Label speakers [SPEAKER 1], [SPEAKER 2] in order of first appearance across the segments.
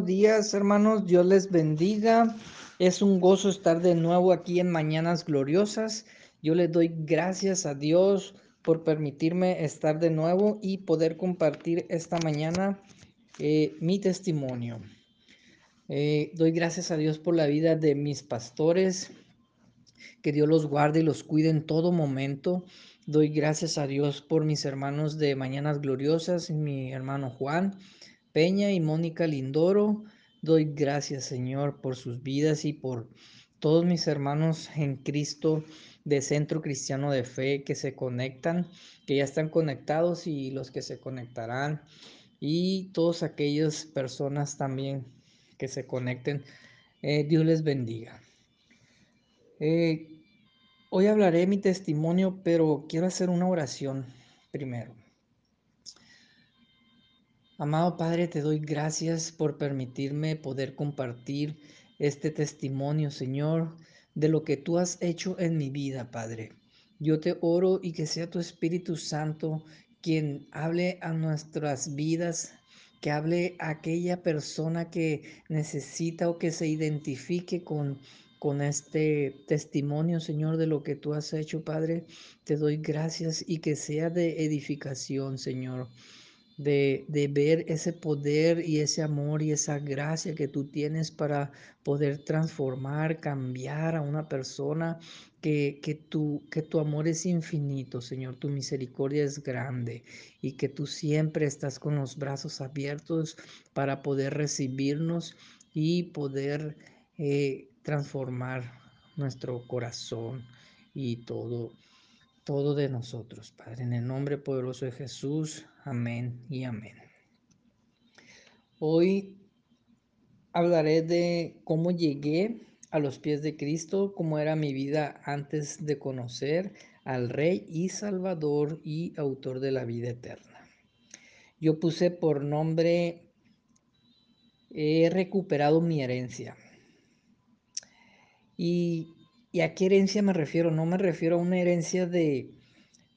[SPEAKER 1] Buenos días, hermanos. Dios les bendiga. Es un gozo estar de nuevo aquí en Mañanas Gloriosas. Yo les doy gracias a Dios por permitirme estar de nuevo y poder compartir esta mañana eh, mi testimonio. Eh, doy gracias a Dios por la vida de mis pastores. Que Dios los guarde y los cuide en todo momento. Doy gracias a Dios por mis hermanos de Mañanas Gloriosas, mi hermano Juan Peña y Mónica Lindoro. Doy gracias, Señor, por sus vidas y por todos mis hermanos en Cristo de Centro Cristiano de Fe que se conectan, que ya están conectados y los que se conectarán y todas aquellas personas también que se conecten. Eh, Dios les bendiga. Eh, hoy hablaré mi testimonio, pero quiero hacer una oración primero. Amado Padre, te doy gracias por permitirme poder compartir este testimonio, Señor, de lo que tú has hecho en mi vida, Padre. Yo te oro y que sea tu Espíritu Santo quien hable a nuestras vidas, que hable a aquella persona que necesita o que se identifique con, con este testimonio, Señor, de lo que tú has hecho, Padre. Te doy gracias y que sea de edificación, Señor de, ver ese poder y ese amor y esa gracia que tú tienes para poder transformar, cambiar a una persona, que, que, tu, que tu amor es infinito, Señor, tu misericordia es grande y que tú siempre estás con los brazos abiertos para poder recibirnos y poder eh, transformar nuestro corazón y todo todo de nosotros, Padre. En el nombre poderoso de Jesús. Amén y amén. Hoy hablaré de cómo llegué a los pies de Cristo, cómo era mi vida antes de conocer al Rey y Salvador y autor de la vida eterna. Yo puse por nombre, he recuperado mi herencia. Y ¿Y a qué herencia me refiero? No me refiero a una herencia de,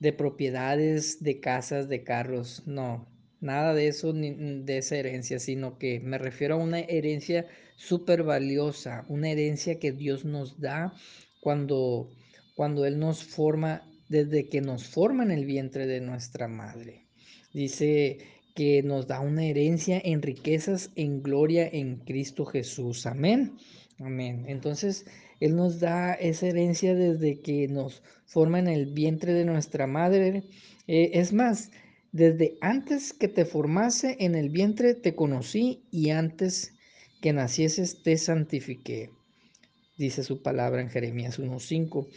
[SPEAKER 1] de propiedades, de casas, de carros, no, nada de eso, ni de esa herencia, sino que me refiero a una herencia súper valiosa, una herencia que Dios nos da cuando, cuando Él nos forma, desde que nos forma en el vientre de nuestra madre. Dice que nos da una herencia en riquezas, en gloria en Cristo Jesús. Amén. Amén. Entonces, Él nos da esa herencia desde que nos forma en el vientre de nuestra madre. Eh, es más, desde antes que te formase en el vientre te conocí y antes que nacieses te santifiqué. Dice su palabra en Jeremías 1.5.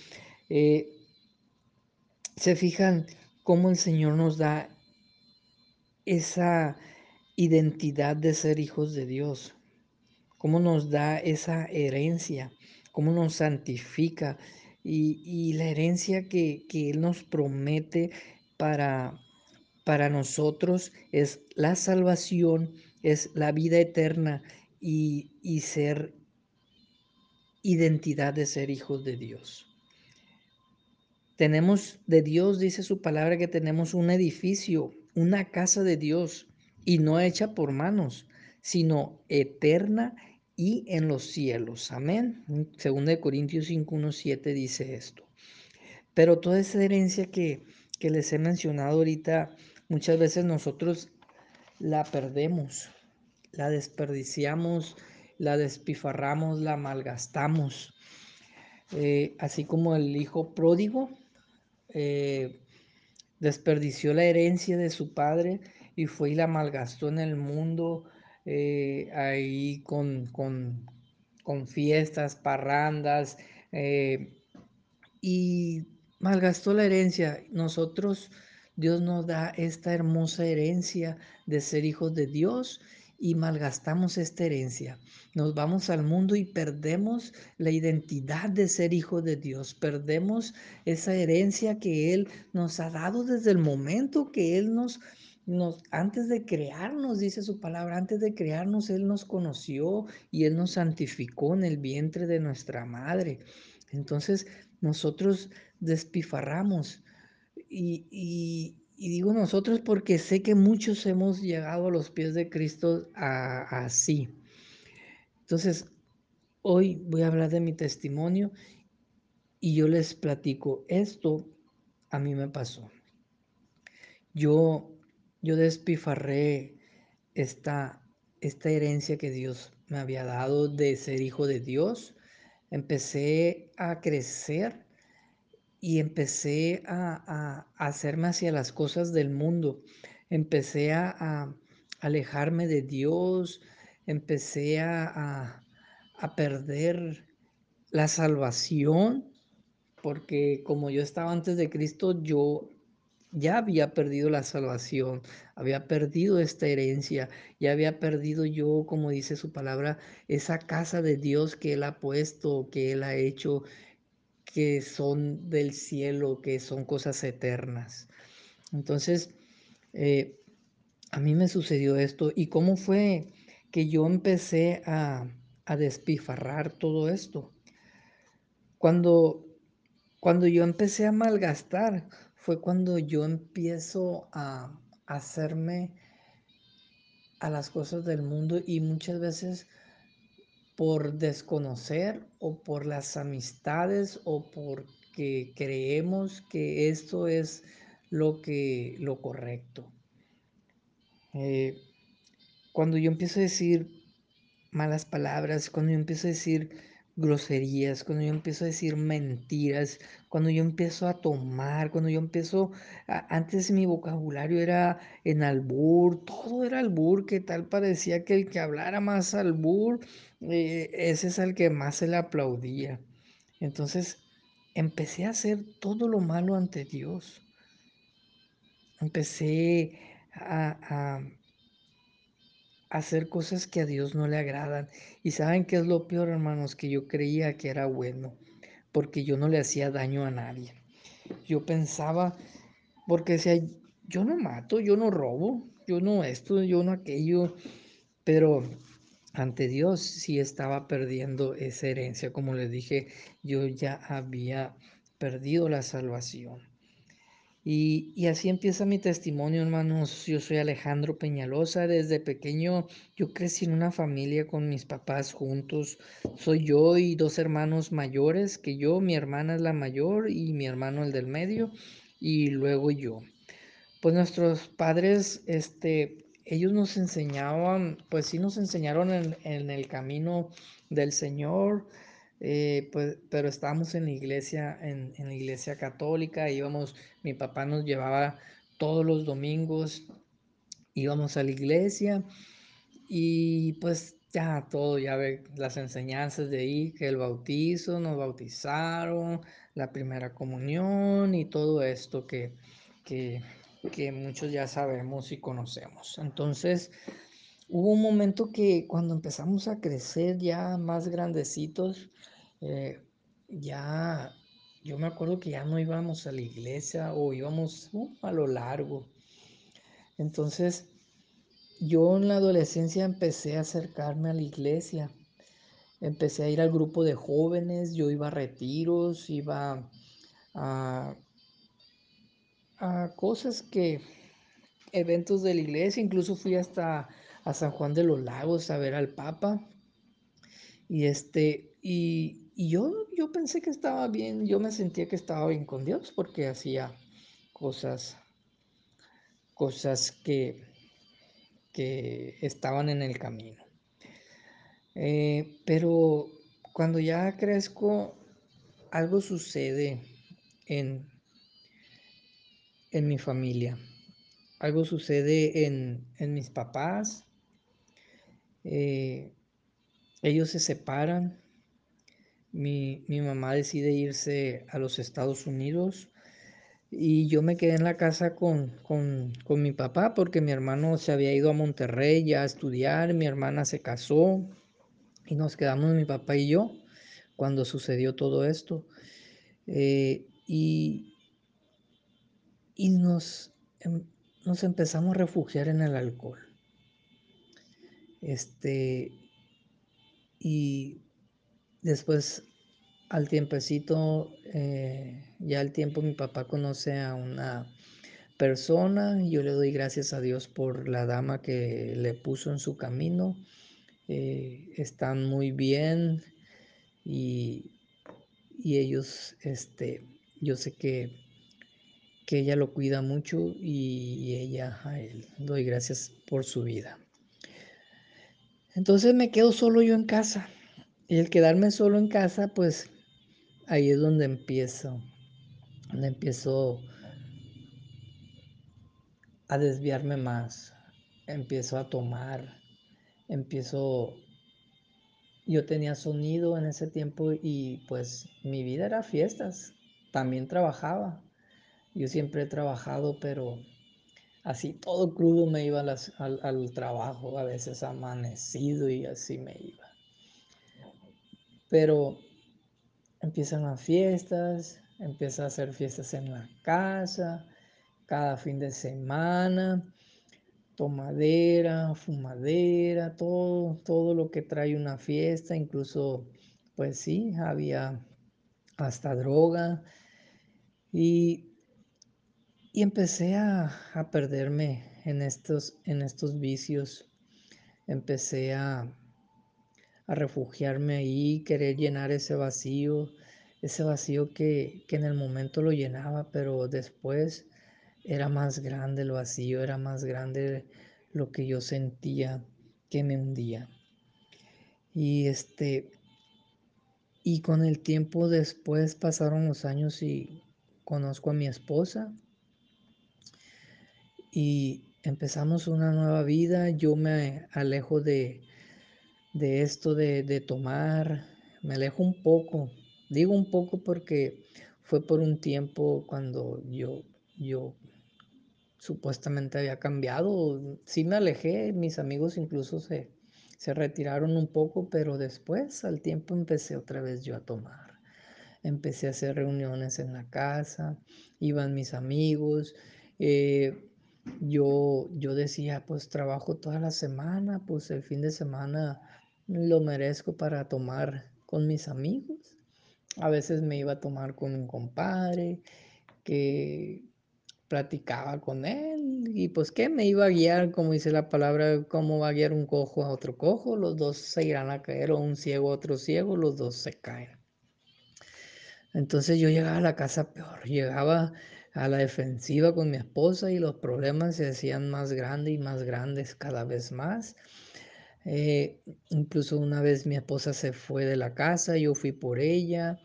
[SPEAKER 1] Eh, Se fijan cómo el Señor nos da esa identidad de ser hijos de Dios cómo nos da esa herencia, cómo nos santifica y, la herencia que, Él nos promete para, para nosotros es la salvación, es la vida eterna y, y ser identidad de ser hijos de Dios. Tenemos de Dios, dice su palabra, que tenemos un edificio, una casa de Dios, y no hecha por manos, sino eterna y en los cielos. Amén. Según de Corintios 5, 1, 7 dice esto. Pero toda esa herencia que, que les he mencionado ahorita, muchas veces nosotros la perdemos, la desperdiciamos, la despifarramos, la malgastamos. Eh, así como el hijo pródigo eh, desperdició la herencia de su padre y fue y la malgastó en el mundo, eh, ahí con, con, con, fiestas, parrandas, eh, y malgastó la herencia. Nosotros, Dios nos da esta hermosa herencia de ser hijos de Dios y malgastamos esta herencia. Nos vamos al mundo y perdemos la identidad de ser hijos de Dios. Perdemos esa herencia que Él nos ha dado desde el momento que Él nos antes de crearnos, dice su palabra, antes de crearnos, Él nos conoció y Él nos santificó en el vientre de nuestra madre. Entonces nosotros despifarramos y, y digo nosotros porque sé que muchos hemos llegado a los pies de Cristo así. Entonces, hoy voy a hablar de mi testimonio y yo les platico, esto a mí me pasó. Yo, yo despifarré esta, esta herencia que Dios me había dado de ser hijo de Dios. Empecé a crecer y empecé a, hacerme hacia las cosas del mundo. Empecé a, alejarme de Dios, empecé a, a perder la salvación, porque como yo estaba antes de Cristo, yo ya había perdido la salvación, había perdido esta herencia, ya había perdido yo, como dice su palabra, esa casa de Dios que Él ha puesto, que Él ha hecho, que son del cielo, que son cosas eternas. Entonces, eh, a mí me sucedió esto. ¿Y cómo fue que yo empecé a, a despifarrar todo esto? Cuando, cuando yo empecé a malgastar, fue cuando yo empiezo a hacerme a las cosas del mundo y muchas veces por desconocer o por las amistades o porque creemos que esto es lo que lo correcto. Eh, cuando yo empiezo a decir malas palabras, cuando yo empiezo a decir groserías, cuando yo empiezo a decir mentiras, cuando yo empiezo a tomar, cuando yo empiezo, antes mi vocabulario era en albur, todo era albur, que tal parecía que el que hablara más albur, eh, ese es el que más se le aplaudía. Entonces empecé a hacer todo lo malo ante Dios. Empecé a hacer cosas que a Dios no le agradan. Y saben qué es lo peor, hermanos, que yo creía que era bueno, porque yo no le hacía daño a nadie. Yo pensaba, porque decía, yo no mato, yo no robo, yo no esto, yo no aquello, pero ante Dios sí estaba perdiendo esa herencia. Como les dije, yo ya había perdido la salvación. Y, así empieza mi testimonio, hermanos. Yo soy Alejandro Peñalosa. Desde pequeño yo crecí en una familia con mis papás juntos. Soy yo y dos hermanos mayores que yo. Mi hermana es la mayor y mi hermano el del medio. Y luego yo. Pues nuestros padres, este, ellos nos enseñaban, pues sí nos enseñaron en, en el camino del Señor eh, pues, pero estábamos en la iglesia, en, la iglesia católica, íbamos, mi papá nos llevaba todos los domingos, íbamos a la iglesia y pues ya todo, ya ve las enseñanzas de ahí, que el bautizo, nos bautizaron, la primera comunión y todo esto que, que, que muchos ya sabemos y conocemos. Entonces, hubo un momento que cuando empezamos a crecer ya más grandecitos, eh, ya, yo me acuerdo que ya no íbamos a la iglesia o íbamos uh, a lo largo. Entonces, yo en la adolescencia empecé a acercarme a la iglesia. Empecé a ir al grupo de jóvenes, yo iba a retiros, iba a, a cosas que, eventos de la iglesia, incluso fui hasta a San Juan de los Lagos a ver al Papa. Y este, y, y yo, yo pensé que estaba bien, yo me sentía que estaba bien con Dios porque hacía cosas, cosas que, que estaban en el camino. Eh, pero cuando ya crezco, algo sucede en, en mi familia. Algo sucede en, en mis papás. Eh, ellos se separan mi, mamá decide irse a los Estados Unidos y yo me quedé en la casa con, mi papá porque mi hermano se había ido a Monterrey ya a estudiar, mi hermana se casó y nos quedamos mi papá y yo cuando sucedió todo esto. Eh, y, y nos, em, nos empezamos a refugiar en el alcohol. Este, y Después, al tiempecito, eh, ya al tiempo, mi papá conoce a una persona. Yo le doy gracias a Dios por la dama que le puso en su camino. Eh, están muy bien y, y ellos, este, yo sé que, que ella lo cuida mucho y, ella a él. Doy gracias por su vida. Entonces me quedo solo yo en casa. Y el quedarme solo en casa, pues ahí es donde empiezo, donde empiezo a desviarme más, empiezo a tomar, empiezo... Yo tenía sonido en ese tiempo y pues mi vida era fiestas, también trabajaba. Yo siempre he trabajado, pero así todo crudo me iba al, al trabajo, a veces amanecido y así me iba. Pero empiezan las fiestas, empieza a hacer fiestas en la casa, cada fin de semana, tomadera, fumadera, todo, todo lo que trae una fiesta, incluso, pues sí, había hasta droga. Y, y empecé a, a, perderme en estos, en estos vicios. Empecé a, a refugiarme ahí, querer llenar ese vacío, ese vacío que, que en el momento lo llenaba, pero después era más grande el vacío, era más grande lo que yo sentía que me hundía. Y este y con el tiempo después pasaron los años y conozco a mi esposa y empezamos una nueva vida. Yo me alejo de, de esto de, de tomar, me alejo un poco. Digo un poco porque fue por un tiempo cuando yo, yo supuestamente había cambiado. Sí me alejé, mis amigos incluso se, se retiraron un poco, pero después al tiempo empecé otra vez yo a tomar. Empecé a hacer reuniones en la casa, iban mis amigos. Eh, yo, yo decía, pues trabajo toda la semana, pues el fin de semana lo merezco para tomar con mis amigos. A veces me iba a tomar con un compadre que, platicaba con él y pues que me iba a guiar, como dice la palabra, cómo va a guiar un cojo a otro cojo, los dos se irán a caer o un ciego a otro ciego, los dos se caen. Entonces yo llegaba a la casa peor, llegaba a la defensiva con mi esposa y los problemas se hacían más grandes y más grandes cada vez más. Eh, incluso una vez mi esposa se fue de la casa, yo fui por ella,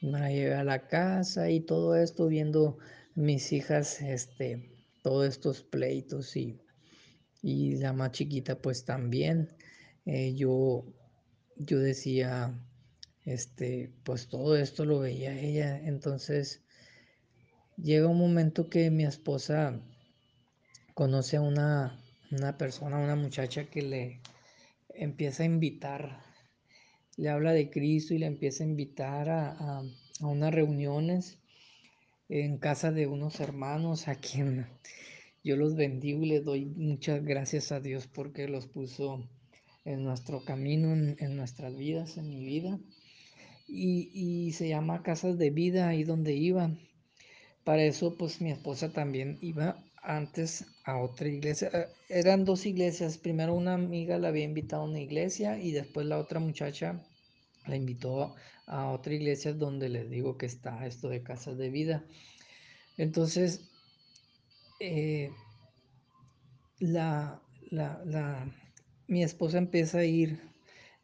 [SPEAKER 1] me la llevé a la casa y todo esto viendo mis hijas, este, todos estos pleitos y, y la más chiquita pues también, eh, yo, yo decía, este, pues todo esto lo veía ella, entonces llega un momento que mi esposa conoce a una, una persona, una muchacha que le empieza a invitar, le habla de Cristo y le empieza a invitar a, a, a unas reuniones en casa de unos hermanos a quien yo los bendigo y les doy muchas gracias a Dios porque los puso en nuestro camino, en, en nuestras vidas, en mi vida. Y, y, se llama Casas de Vida, ahí donde iba. Para eso, pues mi esposa también iba antes a otra iglesia. Eh, eran dos iglesias. Primero una amiga la había invitado a una iglesia y después la otra muchacha la invitó a otra iglesia donde les digo que está esto de Casas de Vida. Entonces, eh, la, la, la, mi esposa empieza a ir,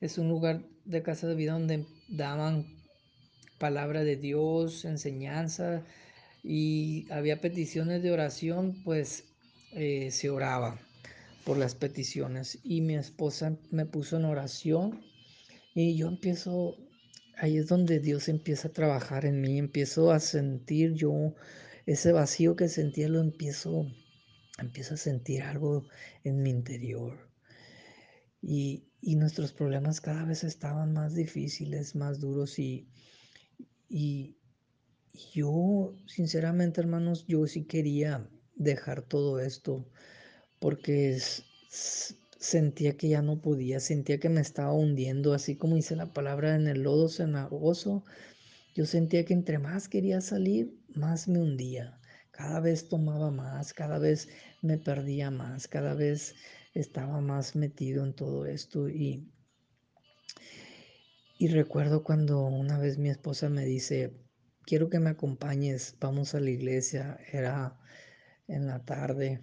[SPEAKER 1] es un lugar de casa de vida donde daban palabra de Dios, enseñanza y había peticiones de oración, pues eh, se oraba por las peticiones y mi esposa me puso en oración y yo empiezo, ahí es donde Dios empieza a trabajar en mí, empiezo a sentir yo ese vacío que sentía lo empiezo, empiezo a sentir algo en mi interior. Y, y nuestros problemas cada vez estaban más difíciles, más duros y, y, yo, sinceramente, hermanos, yo sí quería dejar todo esto porque sentía que ya no podía, sentía que me estaba hundiendo, así como dice la palabra en el lodo cenagoso, yo sentía que entre más quería salir, más me hundía. cada vez tomaba más, cada vez me perdía más, cada vez estaba más metido en todo esto y, y recuerdo cuando una vez mi esposa me dice, quiero que me acompañes, vamos a la iglesia, era en la tarde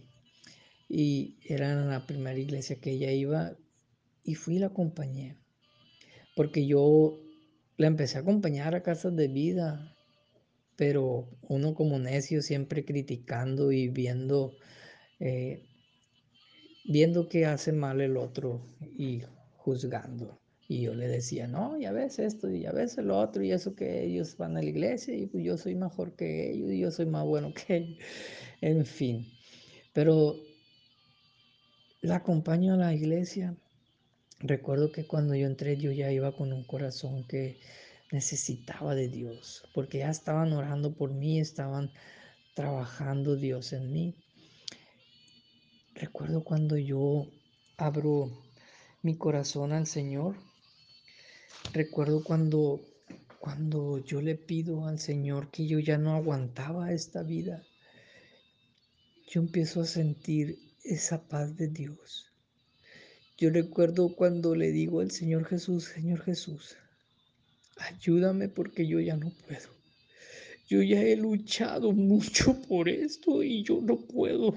[SPEAKER 1] y era en la primera iglesia que ella iba y fui y la acompañé, porque yo la empecé a acompañar a casas de vida, pero uno como necio siempre criticando y viendo, eh, viendo que hace mal el otro y juzgando. Y yo le decía, no, ya ves esto y ya ves el otro y eso que ellos van a la iglesia y pues yo soy mejor que ellos y yo soy más bueno que ellos. En fin, pero la acompaño a la iglesia. Recuerdo que cuando yo entré yo ya iba con un corazón que necesitaba de Dios, porque ya estaban orando por mí, estaban trabajando Dios en mí. Recuerdo cuando yo abro mi corazón al Señor. Recuerdo cuando cuando yo le pido al Señor que yo ya no aguantaba esta vida. Yo empiezo a sentir esa paz de Dios. Yo recuerdo cuando le digo al Señor Jesús, Señor Jesús, ayúdame porque yo ya no puedo. Yo ya he luchado mucho por esto y yo no puedo.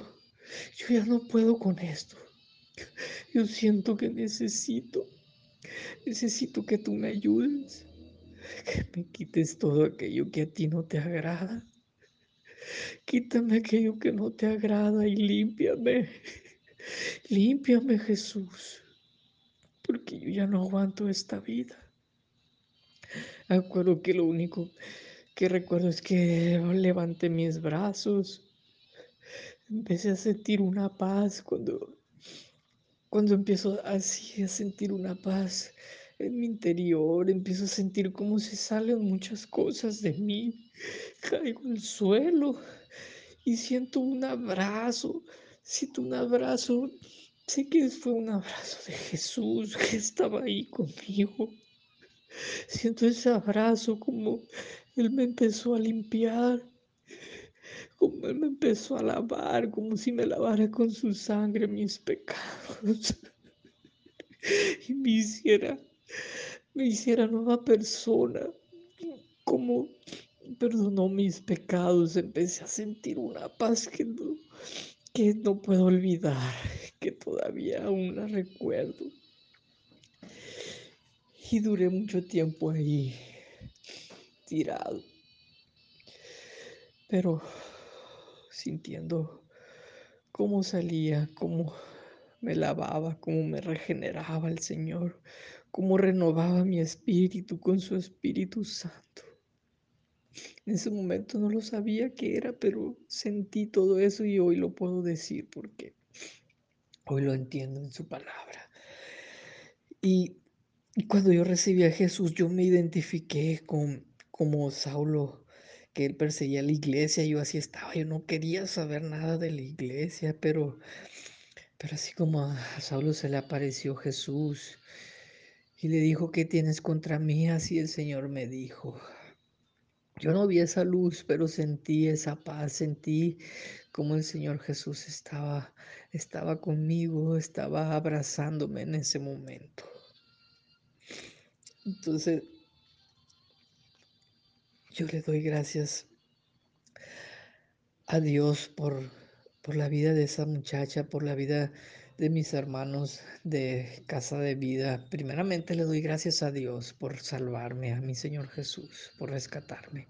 [SPEAKER 1] Yo ya no puedo con esto. Yo siento que necesito, necesito que tú me ayudes, que me quites todo aquello que a ti no te agrada. Quítame aquello que no te agrada y límpiame. Límpiame, Jesús, porque yo ya no aguanto esta vida. Acuerdo que lo único que recuerdo es que levanté mis brazos. Empecé a sentir una paz cuando, cuando empiezo así a sentir una paz en mi interior, empiezo a sentir como se salen muchas cosas de mí. Caigo al suelo y siento un abrazo, siento un abrazo, sé que fue un abrazo de Jesús que estaba ahí conmigo. Siento ese abrazo como Él me empezó a limpiar, como Él me empezó a lavar, como si me lavara con su sangre mis pecados y me hiciera, me hiciera nueva persona, como perdonó mis pecados, empecé a sentir una paz que no, que no puedo olvidar, que todavía aún la recuerdo. Y duré mucho tiempo ahí, tirado. Pero sintiendo cómo salía, cómo me lavaba, cómo me regeneraba el Señor, cómo renovaba mi espíritu con su Espíritu Santo. En ese momento no lo sabía qué era, pero sentí todo eso y hoy lo puedo decir porque hoy lo entiendo en su palabra. Y cuando yo recibí a Jesús, yo me identifiqué con como Saulo, que él perseguía la iglesia, yo así estaba, yo no quería saber nada de la iglesia, pero, pero así como a Saulo se le apareció Jesús y le dijo, ¿qué tienes contra mí? Así el Señor me dijo, yo no vi esa luz, pero sentí esa paz, sentí como el Señor Jesús estaba, estaba conmigo, estaba abrazándome en ese momento. Entonces, yo le doy gracias a Dios por, por la vida de esa muchacha, por la vida de mis hermanos de Casa de Vida. Primeramente le doy gracias a Dios por salvarme, a mi Señor Jesús, por rescatarme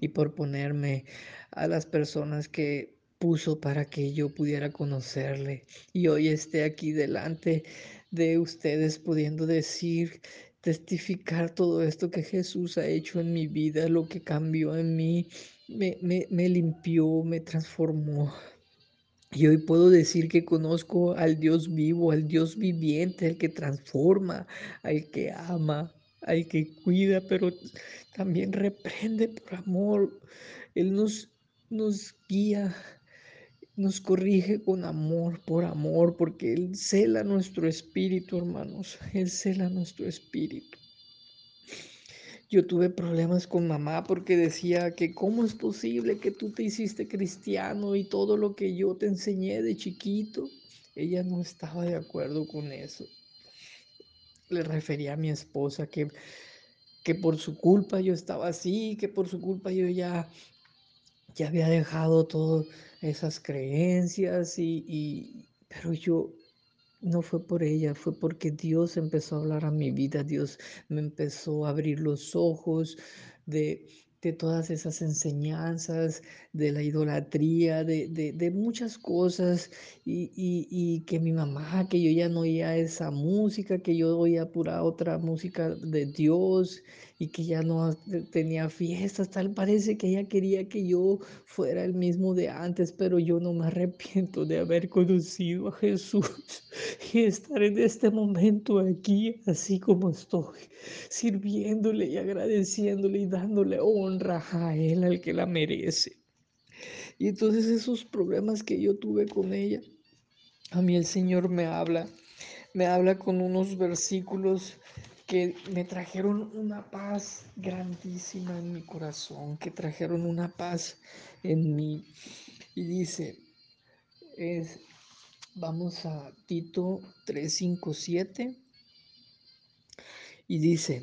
[SPEAKER 1] y por ponerme a las personas que puso para que yo pudiera conocerle y hoy esté aquí delante de ustedes pudiendo decir, testificar todo esto que Jesús ha hecho en mi vida, lo que cambió en mí, me, limpió, me transformó. Y hoy puedo decir que conozco al Dios vivo, al Dios viviente, al que transforma, al que ama, al que cuida, pero también reprende por amor. Él nos guía, nos corrige con amor, por amor, porque Él cela nuestro espíritu, hermanos. Él cela nuestro espíritu. Yo tuve problemas con mamá porque decía que cómo es posible que tú te hiciste cristiano y todo lo que yo te enseñé de chiquito. Ella no estaba de acuerdo con eso. Le refería a mi esposa que, que por su culpa yo estaba así, que por su culpa yo ya, ya había dejado todas esas creencias y, y pero yo no fue por ella, fue porque Dios empezó a hablar a mi vida, Dios me empezó a abrir los ojos de, de todas esas enseñanzas, de la idolatría, de, de, de muchas cosas, y, y, y, que mi mamá, que yo ya no oía esa música, que yo oía pura otra música de Dios, y que ya no tenía fiestas, tal parece que ella quería que yo fuera el mismo de antes, pero yo no me arrepiento de haber conocido a Jesús y estar en este momento aquí, así como estoy, sirviéndole y agradeciéndole y dándole honra a Él, al que la merece. Y entonces esos problemas que yo tuve con ella, a mí el Señor me habla, me habla con unos versículos que me trajeron una paz grandísima en mi corazón, que trajeron una paz en mí. Y dice, es, vamos a Tito 357 y dice,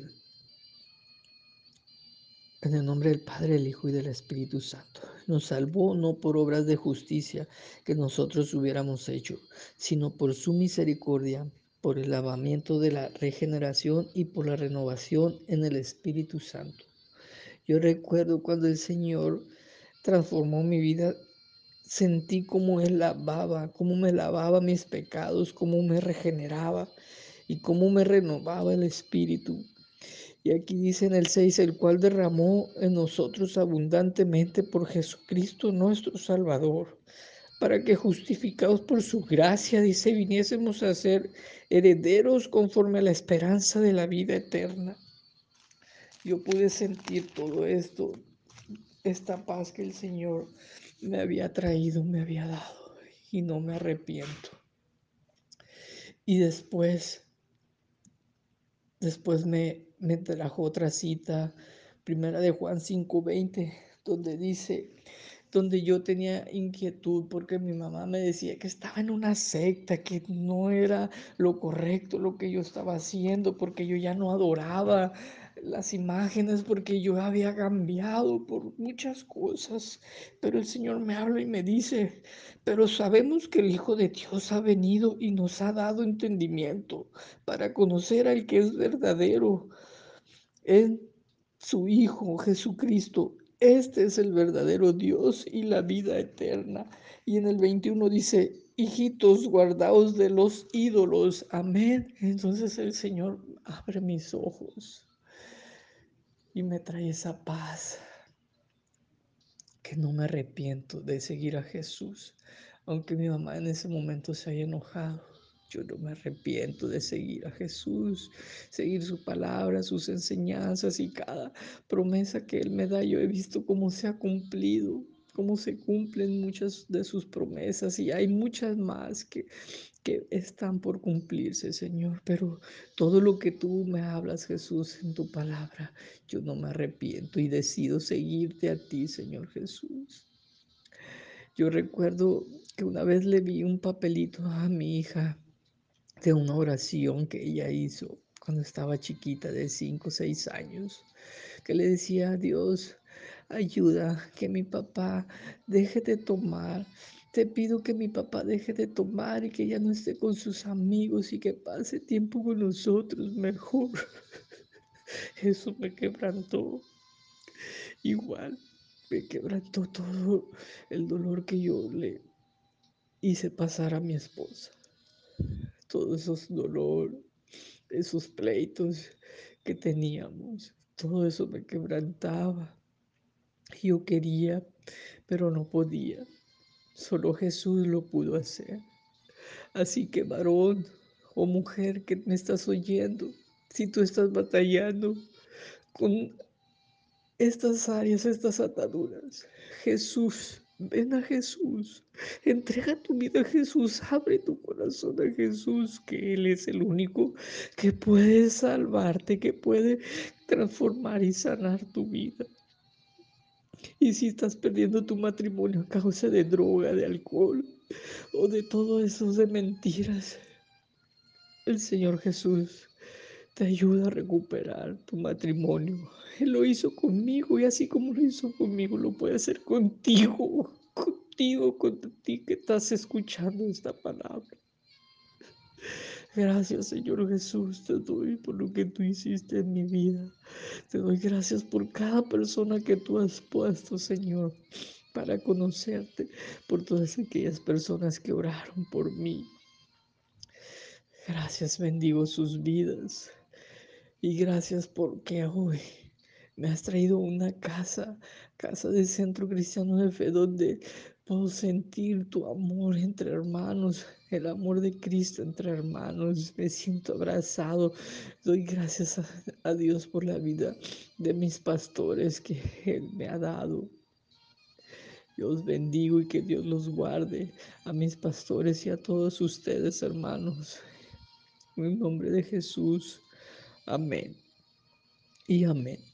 [SPEAKER 1] en el nombre del Padre, del Hijo y del Espíritu Santo. Nos salvó no por obras de justicia que nosotros hubiéramos hecho, sino por su misericordia, por el lavamiento de la regeneración y por la renovación en el Espíritu Santo. Yo recuerdo cuando el Señor transformó mi vida, sentí como Él lavaba, cómo me lavaba mis pecados, cómo me regeneraba y cómo me renovaba el Espíritu. Y aquí dice en el 6, el cual derramó en nosotros abundantemente por Jesucristo nuestro Salvador, para que justificados por su gracia, dice, viniésemos a ser herederos conforme a la esperanza de la vida eterna. Yo pude sentir todo esto, esta paz que el Señor me había traído, me había dado, y no me arrepiento. Y después, después me, me trajo otra cita, primera de Juan 5:20, donde dice, donde yo tenía inquietud porque mi mamá me decía que estaba en una secta, que no era lo correcto lo que yo estaba haciendo, porque yo ya no adoraba las imágenes, porque yo había cambiado por muchas cosas. Pero el Señor me habla y me dice, pero sabemos que el Hijo de Dios ha venido y nos ha dado entendimiento para conocer al que es verdadero en su Hijo Jesucristo. Este es el verdadero Dios y la vida eterna. Y en el 21 dice, hijitos, guardaos de los ídolos. Amén. Entonces el Señor abre mis ojos y me trae esa paz que no me arrepiento de seguir a Jesús, aunque mi mamá en ese momento se haya enojado. Yo no me arrepiento de seguir a Jesús, seguir su palabra, sus enseñanzas y cada promesa que Él me da. Yo he visto cómo se ha cumplido, cómo se cumplen muchas de sus promesas y hay muchas más que, que están por cumplirse, Señor. Pero todo lo que tú me hablas, Jesús, en tu palabra, yo no me arrepiento y decido seguirte a ti, Señor Jesús. Yo recuerdo que una vez le vi un papelito a mi hija de una oración que ella hizo cuando estaba chiquita de 5 o 6 años, que le decía a Dios, ayuda que mi papá deje de tomar. Te pido que mi papá deje de tomar y que ya no esté con sus amigos y que pase tiempo con nosotros mejor. Eso me quebrantó. Igual me quebrantó todo el dolor que yo le hice pasar a mi esposa todos esos dolor, esos pleitos que teníamos, todo eso me quebrantaba. Yo quería, pero no podía. Solo Jesús lo pudo hacer. Así que varón o mujer que me estás oyendo, si tú estás batallando con estas áreas, estas ataduras, Jesús Ven a Jesús, entrega tu vida a Jesús, abre tu corazón a Jesús, que Él es el único que puede salvarte, que puede transformar y sanar tu vida. Y si estás perdiendo tu matrimonio a causa de droga, de alcohol o de todo eso de mentiras, el Señor Jesús te ayuda a recuperar tu matrimonio. Él lo hizo conmigo y así como lo hizo conmigo, lo puede hacer contigo, contigo, con ti que estás escuchando esta palabra. Gracias, Señor Jesús, te doy por lo que tú hiciste en mi vida. Te doy gracias por cada persona que tú has puesto, Señor, para conocerte, por todas aquellas personas que oraron por mí. Gracias, bendigo sus vidas. Y gracias porque hoy me has traído una casa, casa de Centro Cristiano de Fe, donde puedo sentir tu amor entre hermanos, el amor de Cristo entre hermanos. Me siento abrazado. Doy gracias a, Dios por la vida de mis pastores que Él me ha dado. Dios bendigo y que Dios los guarde a mis pastores y a todos ustedes, hermanos. En el nombre de Jesús. Amén. Y amén.